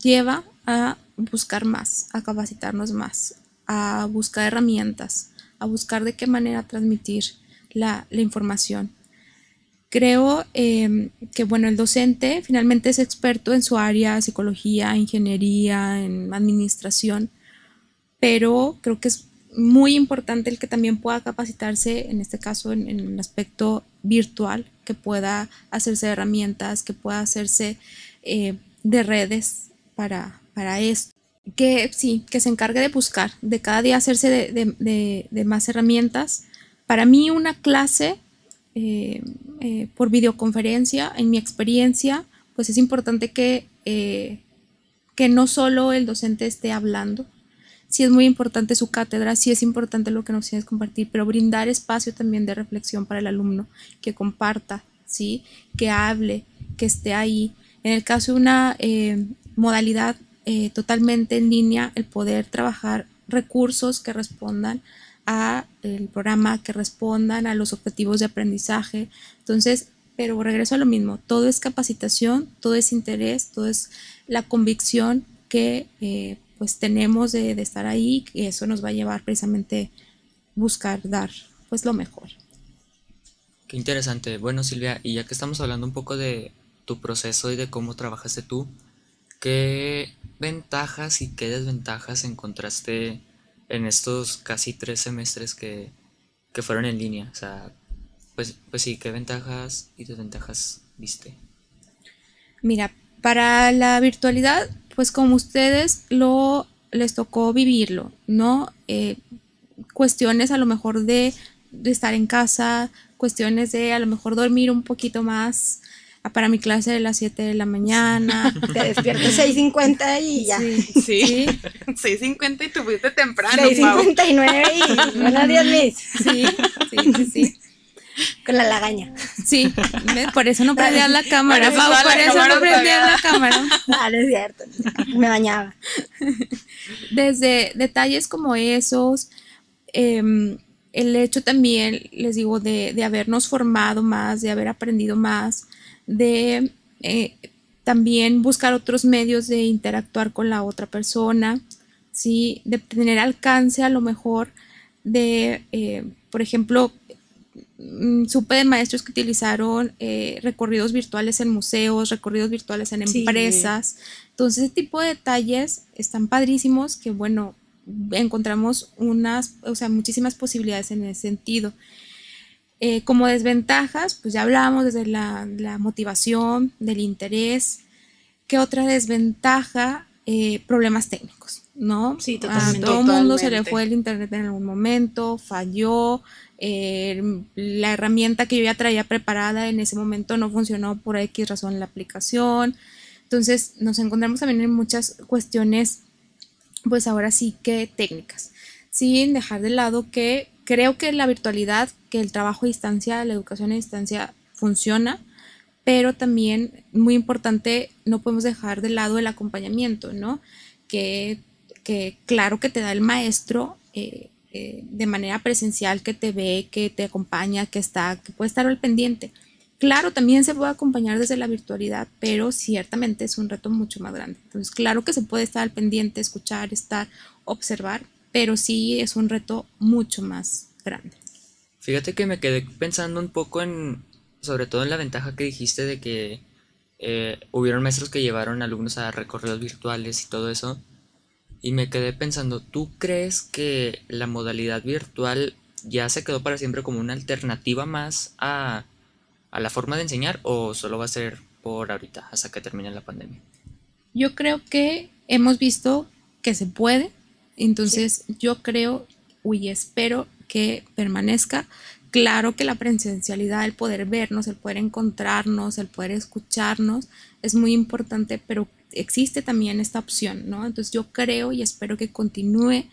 lleva a buscar más, a capacitarnos más, a buscar herramientas, a buscar de qué manera transmitir la, información. Creo eh, que bueno, el docente finalmente es experto en su área, psicología, ingeniería, en administración, pero creo que es muy importante el que también pueda capacitarse, en este caso en, en el aspecto virtual, que pueda hacerse de herramientas, que pueda hacerse eh, de redes para, para esto. Que sí, que se encargue de buscar, de cada día hacerse de, más herramientas. Para mí una clase eh, eh, por videoconferencia, en mi experiencia, pues es importante que, que no solo el docente esté hablando, sí es muy importante su cátedra, sí es importante lo que nos tienes compartir, pero brindar espacio también de reflexión para el alumno, que comparta, ¿sí? que hable, que esté ahí. En el caso de una eh, modalidad eh, totalmente en línea, el poder trabajar recursos que respondan a el programa, que respondan a los objetivos de aprendizaje. Entonces, pero regreso a lo mismo, todo es capacitación, todo es interés, todo es la convicción que eh, pues tenemos de, estar ahí y eso nos va a llevar precisamente buscar dar pues lo mejor. Qué interesante. Bueno, Silvia, y ya que estamos hablando un poco de tu proceso y de cómo trabajaste tú, ¿qué ventajas y qué desventajas encontraste en estos casi tres semestres que, que fueron en línea? O sea, pues, pues sí, ¿qué ventajas y desventajas viste? Mira, para la virtualidad pues como ustedes lo les tocó vivirlo, ¿no? Eh, cuestiones a lo mejor de, estar en casa, cuestiones de a lo mejor dormir un poquito más ah, para mi clase de las 7 de la mañana. Te despierto 6.50 y ya. Sí, sí. 6.50 y tuviste temprano. 6.59 y buenos días, Miss. Sí, sí, sí, sí. Con la lagaña. Sí, por eso no prendía la cámara, por eso, no prendía la cámara. Ah, no es cierto, me dañaba. Desde detalles como esos, em, el hecho también, les digo, de, habernos formado más, de haber aprendido más, de eh, también buscar otros medios de interactuar con la otra persona, ¿sí? de tener alcance a lo mejor de, eh, por ejemplo, supe de maestros que utilizaron eh, recorridos virtuales en museos, recorridos virtuales en empresas. Entonces, ese tipo de detalles están padrísimos que, bueno, encontramos unas, o sea, muchísimas posibilidades en ese sentido. Eh, como desventajas, pues ya hablamos desde la, motivación, del interés. ¿Qué otra desventaja? Eh, problemas técnicos, ¿no? Sí, totalmente. A todo el mundo se le fue el internet en algún momento, falló, eh, la herramienta que yo ya traía preparada en ese momento no funcionó por X razón la aplicación. Entonces nos encontramos también en muchas cuestiones, pues ahora sí que técnicas, sin dejar de lado que creo que la virtualidad, que el trabajo a distancia, la educación a distancia funciona, pero también muy importante, no podemos dejar de lado el acompañamiento, ¿no? Que, que claro que te da el maestro eh, eh, de manera presencial que te ve, que te acompaña, que está, que puede estar al pendiente. Claro, también se puede acompañar desde la virtualidad, pero ciertamente es un reto mucho más grande. Entonces, claro que se puede estar al pendiente, escuchar, estar, observar, pero sí es un reto mucho más grande. Fíjate que me quedé pensando un poco en, sobre todo en la ventaja que dijiste de que eh, hubieron maestros que llevaron alumnos a recorridos virtuales y todo eso. Y me quedé pensando, ¿tú crees que la modalidad virtual ya se quedó para siempre como una alternativa más a, la forma de enseñar o solo va a ser por ahorita, hasta que termine la pandemia? Yo creo que hemos visto que se puede, entonces yo creo y espero que permanezca. Claro que la presencialidad, el poder vernos, el poder encontrarnos, el poder escucharnos es muy importante, pero existe también esta opción, ¿no? Entonces yo creo y espero que continúe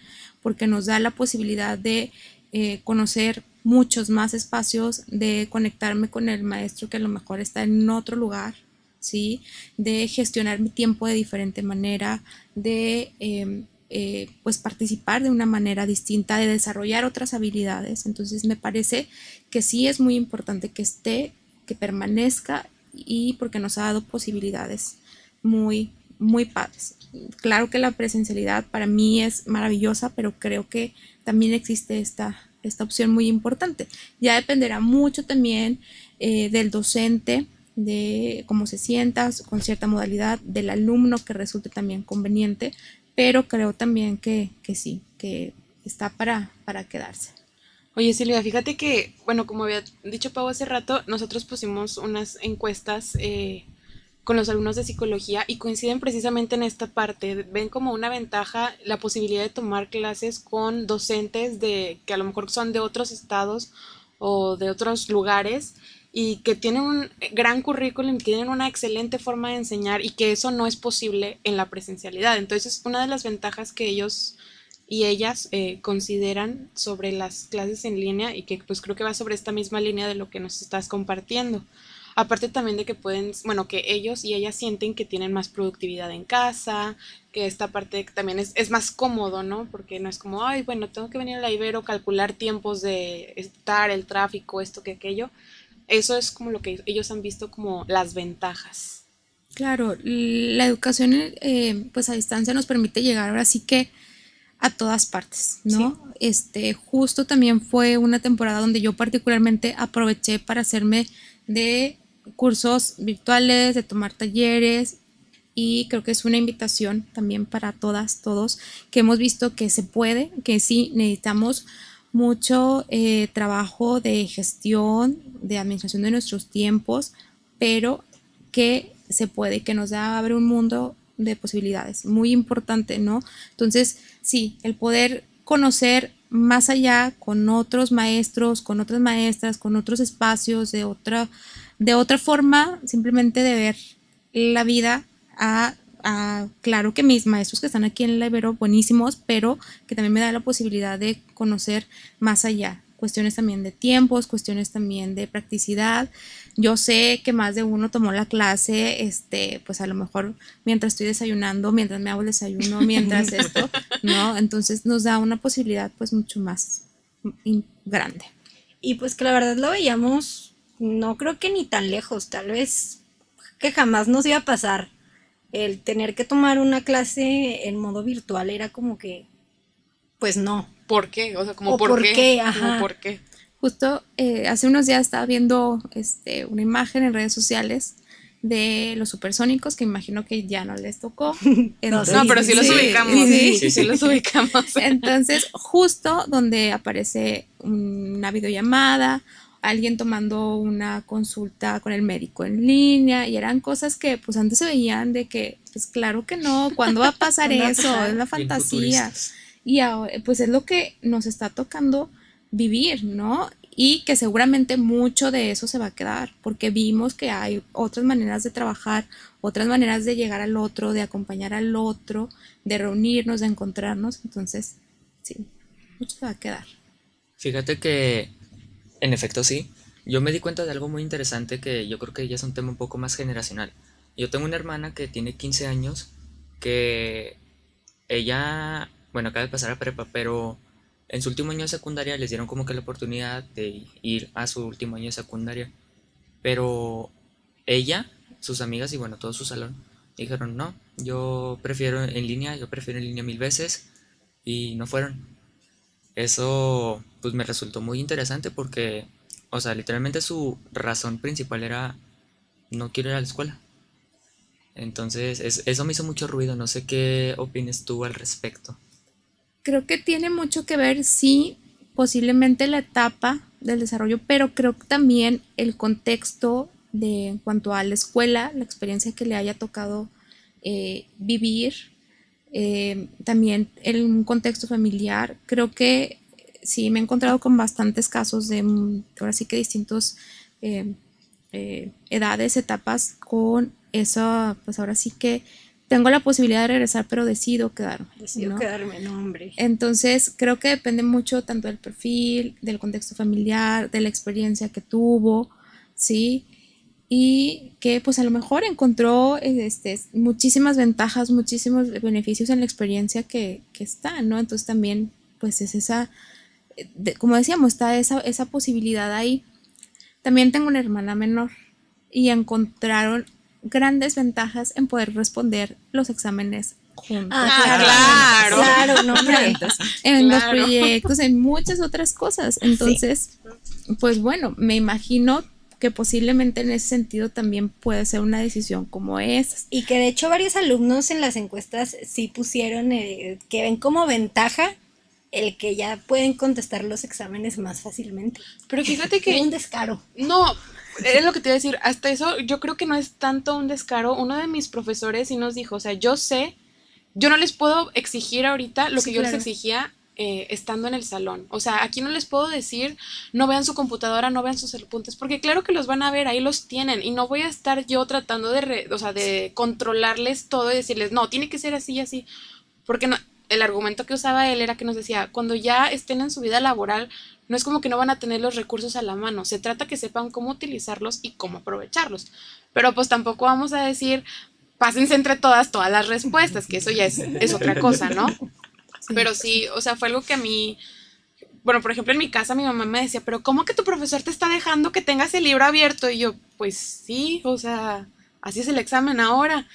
porque nos da la posibilidad de eh, conocer muchos más espacios, de conectarme con el maestro que a lo mejor está en otro lugar, ¿sí? De gestionar mi tiempo de diferente manera, de em, eh, pues participar de una manera distinta, de desarrollar otras habilidades. Entonces me parece que sí es muy importante que esté, que permanezca y porque nos ha dado posibilidades muy, muy padres. Claro que la presencialidad para mí es maravillosa, pero creo que también existe esta, esta opción muy importante. Ya dependerá mucho también eh, del docente, de cómo se sienta, con cierta modalidad, del alumno que resulte también conveniente, pero creo también que, que sí, que está para, para quedarse. Oye Silvia, fíjate que, bueno, como había dicho Pau hace rato, nosotros pusimos unas encuestas eh, con los alumnos de psicología y coinciden precisamente en esta parte. Ven como una ventaja la posibilidad de tomar clases con docentes de que a lo mejor son de otros estados o de otros lugares y que tienen un gran currículum, tienen una excelente forma de enseñar y que eso no es posible en la presencialidad. Entonces, una de las ventajas que ellos y ellas eh, consideran sobre las clases en línea y que pues creo que va sobre esta misma línea de lo que nos estás compartiendo. Aparte también de que pueden, bueno, que ellos y ellas sienten que tienen más productividad en casa, que esta parte también es, es más cómodo, ¿no? Porque no es como, ay, bueno, tengo que venir a la Ibero, calcular tiempos de estar, el tráfico, esto que aquello. Eso es como lo que ellos han visto como las ventajas. Claro, la educación eh, pues a distancia nos permite llegar ahora sí que a todas partes, ¿no? Este, justo también fue una temporada donde yo particularmente aproveché para hacerme de cursos virtuales, de tomar talleres y creo que es una invitación también para todas, todos, que hemos visto que se puede, que sí necesitamos mucho eh, trabajo de gestión, de administración de nuestros tiempos, pero que se puede, que nos da abre un mundo de posibilidades, muy importante, ¿no? Entonces, sí, el poder conocer más allá con otros maestros, con otras maestras, con otros espacios, de otra, de otra forma, simplemente de ver la vida a claro que mis maestros que están aquí en la Ibero, buenísimos, pero que también me da la posibilidad de conocer más allá. Cuestiones también de tiempos, cuestiones también de practicidad. Yo sé que más de uno tomó la clase, este, pues a lo mejor mientras estoy desayunando, mientras me hago el desayuno, mientras esto, ¿no? Entonces nos da una posibilidad pues mucho más grande. Y pues que la verdad lo veíamos, no creo que ni tan lejos, tal vez que jamás nos iba a pasar el tener que tomar una clase en modo virtual era como que, pues no. ¿Por qué? O sea, como por, qué. por qué. Justo eh, hace unos días estaba viendo este, una imagen en redes sociales de los supersónicos, que imagino que ya no les tocó. no, pero sí, los ubicamos. Sí, sí, los ubicamos. Entonces, justo donde aparece una videollamada alguien tomando una consulta con el médico en línea y eran cosas que pues antes se veían de que pues claro que no, ¿cuándo va a pasar eso? Es la fantasía. Y pues es lo que nos está tocando vivir, ¿no? Y que seguramente mucho de eso se va a quedar, porque vimos que hay otras maneras de trabajar, otras maneras de llegar al otro, de acompañar al otro, de reunirnos, de encontrarnos. Entonces, sí, mucho se va a quedar. Fíjate que en efecto, sí. Yo me di cuenta de algo muy interesante que yo creo que ya es un tema un poco más generacional. Yo tengo una hermana que tiene 15 años, que ella, bueno, acaba de pasar a prepa, pero en su último año de secundaria les dieron como que la oportunidad de ir a su último año de secundaria. Pero ella, sus amigas y bueno, todo su salón dijeron, no, yo prefiero en línea, yo prefiero en línea mil veces y no fueron. Eso pues me resultó muy interesante porque, o sea, literalmente su razón principal era no quiero ir a la escuela. Entonces, eso me hizo mucho ruido, no sé qué opinas tú al respecto. Creo que tiene mucho que ver, sí, posiblemente la etapa del desarrollo, pero creo que también el contexto de en cuanto a la escuela, la experiencia que le haya tocado eh, vivir, eh, también en un contexto familiar. Creo que sí me he encontrado con bastantes casos de, mm, ahora sí que distintos eh, edades, etapas con eso, pues ahora sí que tengo la posibilidad de regresar, pero decido quedarme. Decido quedarme, no, hombre. Entonces, creo que depende mucho tanto del perfil, del contexto familiar, de la experiencia que tuvo, ¿sí? y que pues a lo mejor encontró este, muchísimas ventajas, muchísimos beneficios en la experiencia que, que está, ¿no? Entonces también pues es esa, como decíamos, está esa, esa posibilidad ahí. También tengo una hermana menor y encontraron grandes ventajas en poder responder los exámenes juntos. Ah, claro, claro, no, en los proyectos, en muchas otras cosas. Entonces, pues bueno, me imagino que posiblemente en ese sentido también puede ser una decisión como esa. Y que de hecho varios alumnos en las encuestas sí pusieron eh, que ven como ventaja el que ya pueden contestar los exámenes más fácilmente. Pero fíjate que... un descaro. No, es lo que te iba a decir. Hasta eso yo creo que no es tanto un descaro. Uno de mis profesores sí nos dijo, o sea, yo sé, yo no les puedo exigir ahorita lo Sí, que yo claro. les exigía eh, estando en el salón. O sea, aquí no les puedo decir, no vean su computadora, no vean sus apuntes, porque claro que los van a ver, ahí los tienen. Y no voy a estar yo tratando de, re- o sea, de controlarles todo y decirles, no, tiene que ser así y así. Porque no, el argumento que usaba él era que nos decía, cuando ya estén en su vida laboral, no es como que no van a tener los recursos a la mano, se trata que sepan cómo utilizarlos y cómo aprovecharlos. Pero pues tampoco vamos a decir, pásense entre todas todas las respuestas, que eso ya es, es otra cosa, ¿no? Pero sí, o sea, fue algo que a mí, bueno, por ejemplo, en mi casa mi mamá me decía, pero ¿cómo que tu profesor te está dejando que tengas el libro abierto? Y yo, pues sí, o sea, así es el examen ahora.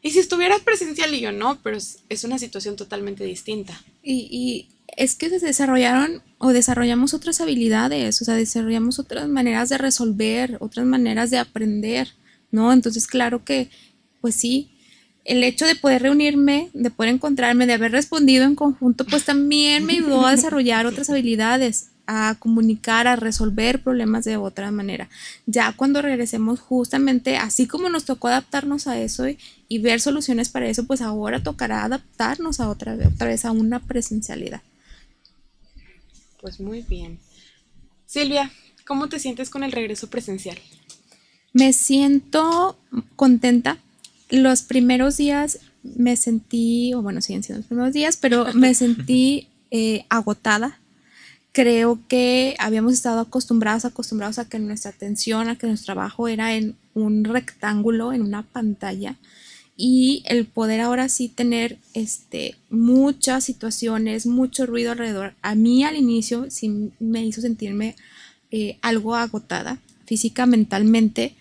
Y si estuvieras presencial y yo no, pero es, una situación totalmente distinta. Y, y es que se desarrollaron o desarrollamos otras habilidades, o sea, desarrollamos otras maneras de resolver, otras maneras de aprender, ¿no? Entonces, claro que, pues sí, el hecho de poder reunirme, de poder encontrarme, de haber respondido en conjunto, pues también me ayudó a desarrollar otras habilidades, a comunicar, a resolver problemas de otra manera. Ya cuando regresemos justamente, así como nos tocó adaptarnos a eso y, y ver soluciones para eso, pues ahora tocará adaptarnos a otra, otra vez a una presencialidad. Pues muy bien. Silvia, ¿cómo te sientes con el regreso presencial? Me siento contenta. Los primeros días me sentí, o bueno, siguen siendo los primeros días, pero me sentí eh, agotada. Creo que habíamos estado acostumbrados, acostumbrados a que nuestra atención, a que nuestro trabajo era en un rectángulo, en una pantalla. Y el poder ahora sí tener este, muchas situaciones, mucho ruido alrededor. A mí al inicio sí me hizo sentirme eh, algo agotada, física, mentalmente,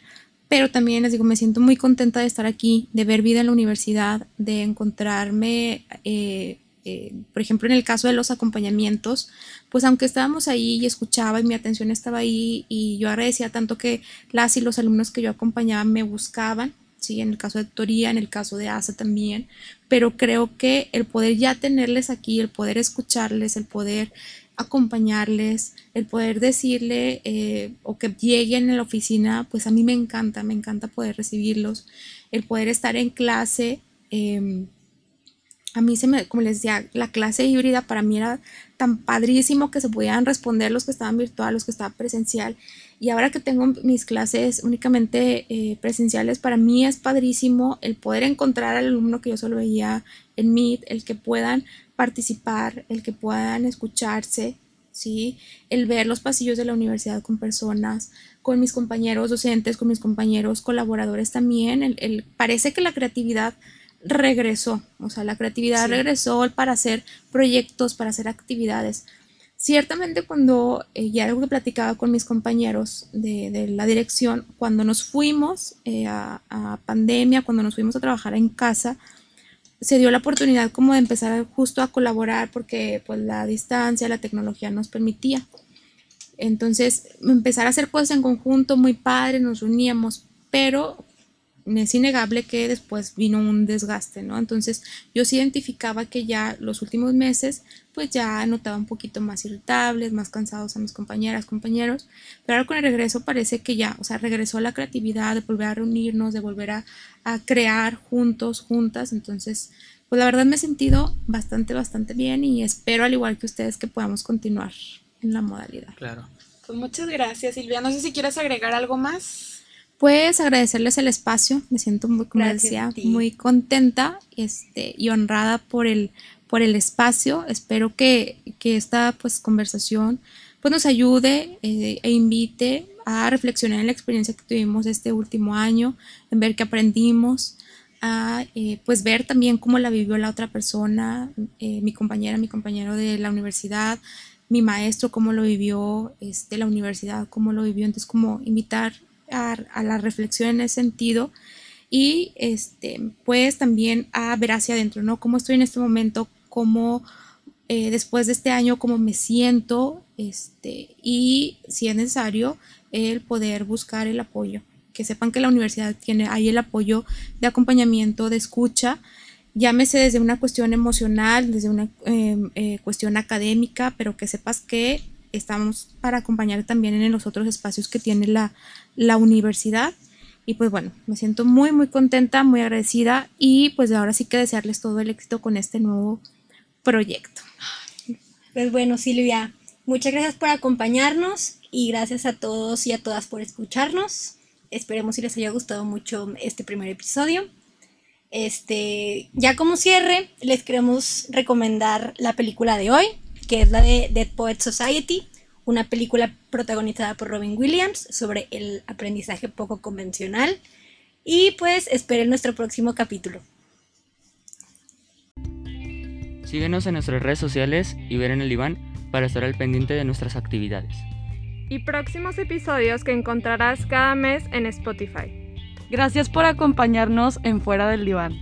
pero también les digo, me siento muy contenta de estar aquí, de ver vida en la universidad, de encontrarme, eh, eh, por ejemplo, en el caso de los acompañamientos, pues aunque estábamos ahí y escuchaba y mi atención estaba ahí y yo agradecía tanto que las y los alumnos que yo acompañaba me buscaban, sí, en el caso de Toría, en el caso de ASA también, pero creo que el poder ya tenerles aquí, el poder escucharles, el poder acompañarles, el poder decirle eh, o que lleguen a la oficina, pues a mí me encanta, me encanta poder recibirlos, el poder estar en clase. eh, a mí se me, como les decía, la clase híbrida para mí era tan padrísimo que se podían responder los que estaban virtual, los que estaban presencial. Y ahora que tengo mis clases únicamente eh, presenciales, para mí es padrísimo el poder encontrar al alumno que yo solo veía en Meet, el que puedan participar, el que puedan escucharse, ¿sí? El ver los pasillos de la universidad con personas, con mis compañeros docentes, con mis compañeros colaboradores también. El, el- parece que la creatividad regresó, o sea, la creatividad Sí. regresó para hacer proyectos, para hacer actividades. Ciertamente cuando, eh, ya algo que platicaba con mis compañeros de, la dirección, cuando nos fuimos eh, a, a pandemia, cuando nos fuimos a trabajar en casa, se dio la oportunidad como de empezar justo a colaborar porque pues la distancia, la tecnología nos permitía. Entonces, empezar a hacer cosas en conjunto, muy padre, nos reuníamos, pero es innegable que después vino un desgaste, ¿no? Entonces, yo sí identificaba que ya los últimos meses, pues ya notaba un poquito más irritables, más cansados a mis compañeras, compañeros, pero ahora con el regreso parece que ya, o sea, regresó la creatividad de volver a reunirnos, de volver a, a crear juntos, juntas, entonces, pues la verdad me he sentido bastante, bastante bien y espero, al igual que ustedes, que podamos continuar en la modalidad. Claro. Pues muchas gracias, Silvia. No sé si quieres agregar algo más. Pues agradecerles el espacio, me siento muy, como decía, muy contenta este, y honrada por el, por el espacio. Espero que, que esta pues, conversación pues, nos ayude eh, e invite a reflexionar en la experiencia que tuvimos este último año, en ver qué aprendimos, a eh, pues ver también cómo la vivió la otra persona, eh, mi compañera, mi compañero de la universidad, mi maestro, cómo lo vivió, este, la universidad, cómo lo vivió. Entonces, como invitar a, la reflexión en ese sentido y este, pues también a ver hacia adentro, ¿no? Cómo estoy en este momento, cómo eh, después de este año, cómo me siento, este, y si es necesario, el poder buscar el apoyo. Que sepan que la universidad tiene ahí el apoyo de acompañamiento, de escucha, llámese desde una cuestión emocional, desde una eh, eh, cuestión académica, pero que sepas que estamos para acompañar también en los otros espacios que tiene la, la universidad. Y pues bueno, me siento muy, muy contenta, muy agradecida y pues ahora sí que desearles todo el éxito con este nuevo proyecto. Pues bueno, Silvia, muchas gracias por acompañarnos y gracias a todos y a todas por escucharnos. Esperemos si les haya gustado mucho este primer episodio. Este, ya como cierre, les queremos recomendar la película de hoy, que es la de Dead Poet Society, una película protagonizada por Robin Williams sobre el aprendizaje poco convencional. Y pues esperen nuestro próximo capítulo. Síguenos en nuestras redes sociales y ver en el Iván para estar al pendiente de nuestras actividades. Y próximos episodios que encontrarás cada mes en Spotify. Gracias por acompañarnos en Fuera del Diván.